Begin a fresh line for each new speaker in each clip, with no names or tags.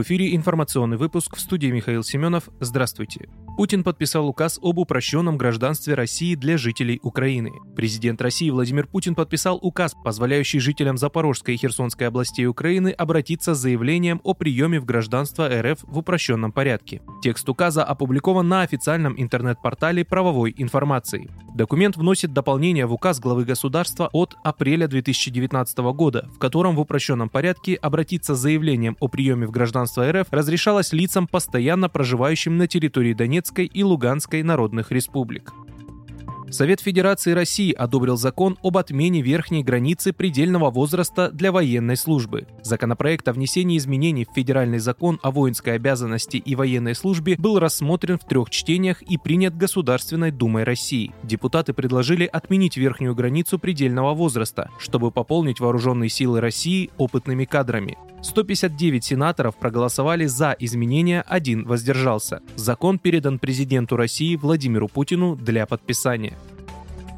В эфире информационный выпуск в студии Михаил Семенов. Здравствуйте. Путин подписал указ об упрощенном гражданстве России для жителей Украины. Президент России Владимир Путин подписал указ, позволяющий жителям Запорожской и Херсонской областей Украины обратиться с заявлением о приеме в гражданство РФ в упрощенном порядке. Текст указа опубликован на официальном интернет-портале правовой информации. Документ вносит дополнение в указ главы государства от апреля 2019 года, в котором в упрощенном порядке обратиться с заявлением о приеме в гражданство РФ разрешалось лицам, постоянно проживающим на территории Донецкой и Луганской народных республик. Совет Федерации России одобрил закон об отмене верхней границы предельного возраста для военной службы. Законопроект о внесении изменений в Федеральный закон о воинской обязанности и военной службе был рассмотрен в трех чтениях и принят Государственной Думой России. Депутаты предложили отменить верхнюю границу предельного возраста, чтобы пополнить вооруженные силы России опытными кадрами. 159 сенаторов проголосовали за изменения, один воздержался. Закон передан президенту России Владимиру Путину для подписания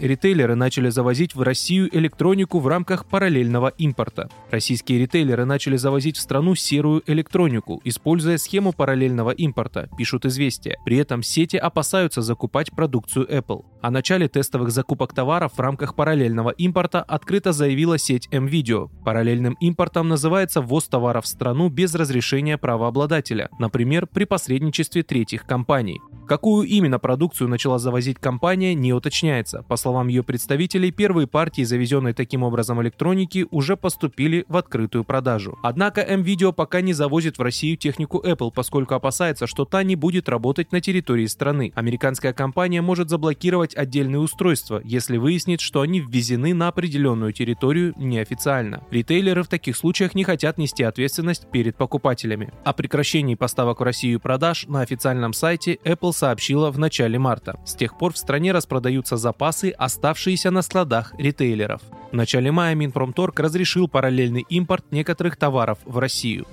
ритейлеры начали завозить в Россию электронику в рамках параллельного импорта. Российские ритейлеры начали завозить в страну серую электронику, используя схему параллельного импорта, пишут известия. При этом сети опасаются закупать продукцию Apple. О начале тестовых закупок товаров в рамках параллельного импорта открыто заявила сеть M-Video. Параллельным импортом называется ввоз товаров в страну без разрешения правообладателя, например, при посредничестве третьих компаний. Какую именно продукцию начала завозить компания, не уточняется. По словам ее представителей, первые партии, завезенной таким образом электроники, уже поступили в открытую продажу. Однако M-Video пока не завозит в Россию технику Apple, поскольку опасается, что та не будет работать на территории страны. Американская компания может заблокировать отдельные устройства, если выяснит, что они ввезены на определенную территорию неофициально. Ритейлеры в таких случаях не хотят нести ответственность перед покупателями. О прекращении поставок в Россию продаж на официальном сайте Apple сообщила в начале марта. С тех пор в стране распродаются запасы, оставшиеся на складах ритейлеров. В начале мая Минпромторг разрешил параллельный импорт некоторых товаров в Россию.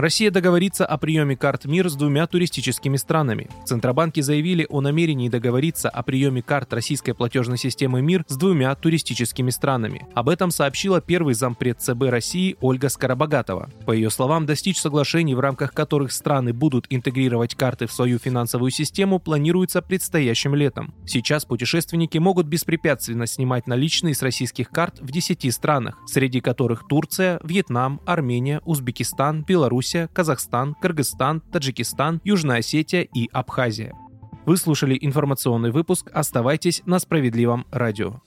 Россия договорится о приеме карт МИР с двумя туристическими странами. В Центробанке заявили о намерении договориться о приеме карт российской платежной системы МИР с двумя туристическими странами. Об этом сообщила первый зампред ЦБ России Ольга Скоробогатова. По ее словам, достичь соглашений, в рамках которых страны будут интегрировать карты в свою финансовую систему, планируется предстоящим летом. Сейчас путешественники могут беспрепятственно снимать наличные с российских карт в 10 странах, среди которых Турция, Вьетнам, Армения, Узбекистан, Беларусь, Белоруссия, Казахстан, Кыргызстан, Таджикистан, Южная Осетия и Абхазия. Вы слушали информационный выпуск. Оставайтесь на справедливом радио.